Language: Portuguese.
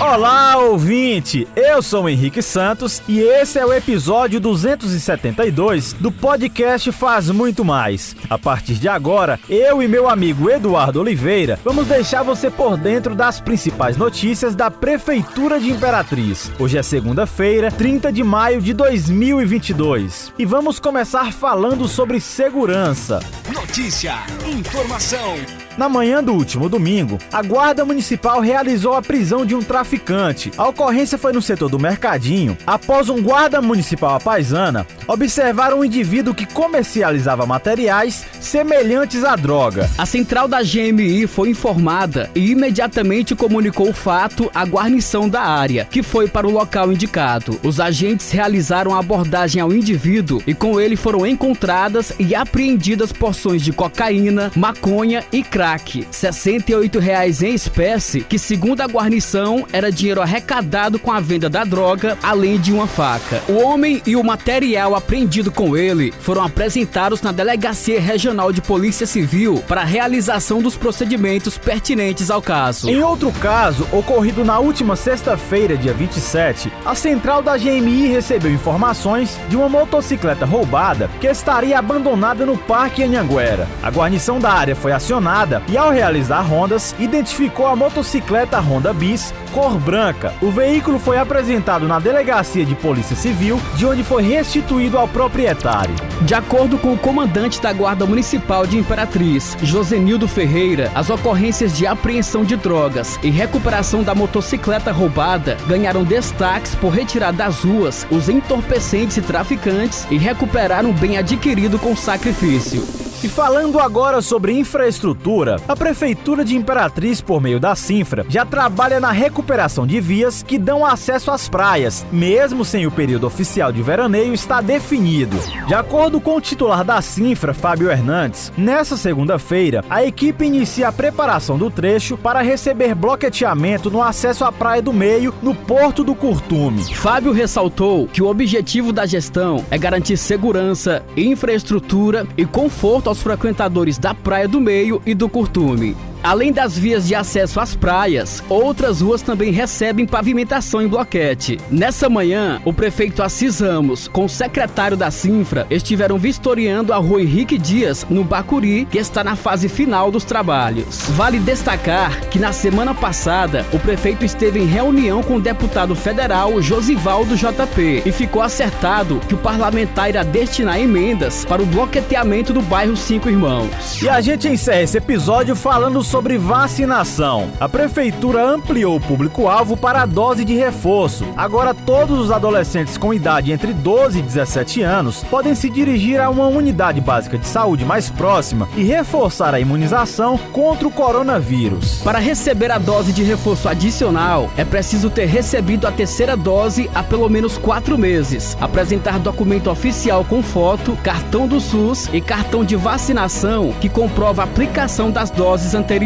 Olá, ouvinte! Eu sou o Henrique Santos e esse é o episódio 272 do podcast Faz Muito Mais. A partir de agora, eu e meu amigo Eduardo Oliveira vamos deixar você por dentro das principais notícias da Prefeitura de Imperatriz. Hoje é segunda-feira, 30 de maio de 2022 e vamos começar falando sobre segurança. Notícia, informação na manhã do último domingo, a Guarda Municipal realizou a prisão de um traficante. A ocorrência foi no setor do Mercadinho, após um guarda municipal apaisana observar um indivíduo que comercializava materiais semelhantes à droga. A central da GMI foi informada e imediatamente comunicou o fato à guarnição da área, que foi para o local indicado. Os agentes realizaram a abordagem ao indivíduo e com ele foram encontradas e apreendidas porções de cocaína, maconha e crack crack, 68 reais em espécie, que segundo a guarnição era dinheiro arrecadado com a venda da droga, além de uma faca. O homem e o material apreendido com ele foram apresentados na Delegacia Regional de Polícia Civil para a realização dos procedimentos pertinentes ao caso. Em outro caso, ocorrido na última sexta-feira, dia 27, a central da GMI recebeu informações de uma motocicleta roubada que estaria abandonada no Parque Anhanguera. A guarnição da área foi acionada e, ao realizar rondas, identificou a motocicleta Honda Bis cor branca. O veículo foi apresentado na delegacia de Polícia Civil, de onde foi restituído ao proprietário. De acordo com o comandante da Guarda Municipal de Imperatriz, Josenildo Ferreira, as ocorrências de apreensão de drogas e recuperação da motocicleta roubada ganharam destaques por retirar das ruas os entorpecentes e traficantes e recuperar um bem adquirido com sacrifício. E falando agora sobre infraestrutura, a Prefeitura de Imperatriz, por meio da Sinfra, já trabalha na recuperação de vias que dão acesso às praias, mesmo sem o período oficial de veraneio estar definido. De acordo com o titular da Sinfra, Fábio Hernandes, nessa segunda-feira, a equipe inicia a preparação do trecho para receber bloqueteamento no acesso à Praia do Meio, no Porto do Curtume. Fábio ressaltou que o objetivo da gestão é garantir segurança, infraestrutura e conforto aos frequentadores da Praia do Meio e do Curtume. Além das vias de acesso às praias, outras ruas também recebem pavimentação em bloquete. Nessa manhã, o prefeito Assis Ramos, com o secretário da Sinfra, estiveram vistoriando a rua Henrique Dias, no Bacuri, que está na fase final dos trabalhos. Vale destacar que na semana passada, o prefeito esteve em reunião com o deputado federal Josivaldo JP e ficou acertado que o parlamentar irá destinar emendas para o bloqueteamento do bairro Cinco Irmãos. E a gente encerra esse episódio falando sobre sobre vacinação. A prefeitura ampliou o público-alvo para a dose de reforço. Agora, todos os adolescentes com idade entre 12 e 17 anos podem se dirigir a uma unidade básica de saúde mais próxima e reforçar a imunização contra o coronavírus. Para receber a dose de reforço adicional, é preciso ter recebido a terceira dose há pelo menos quatro meses, apresentar documento oficial com foto, cartão do SUS e cartão de vacinação que comprova a aplicação das doses anteriores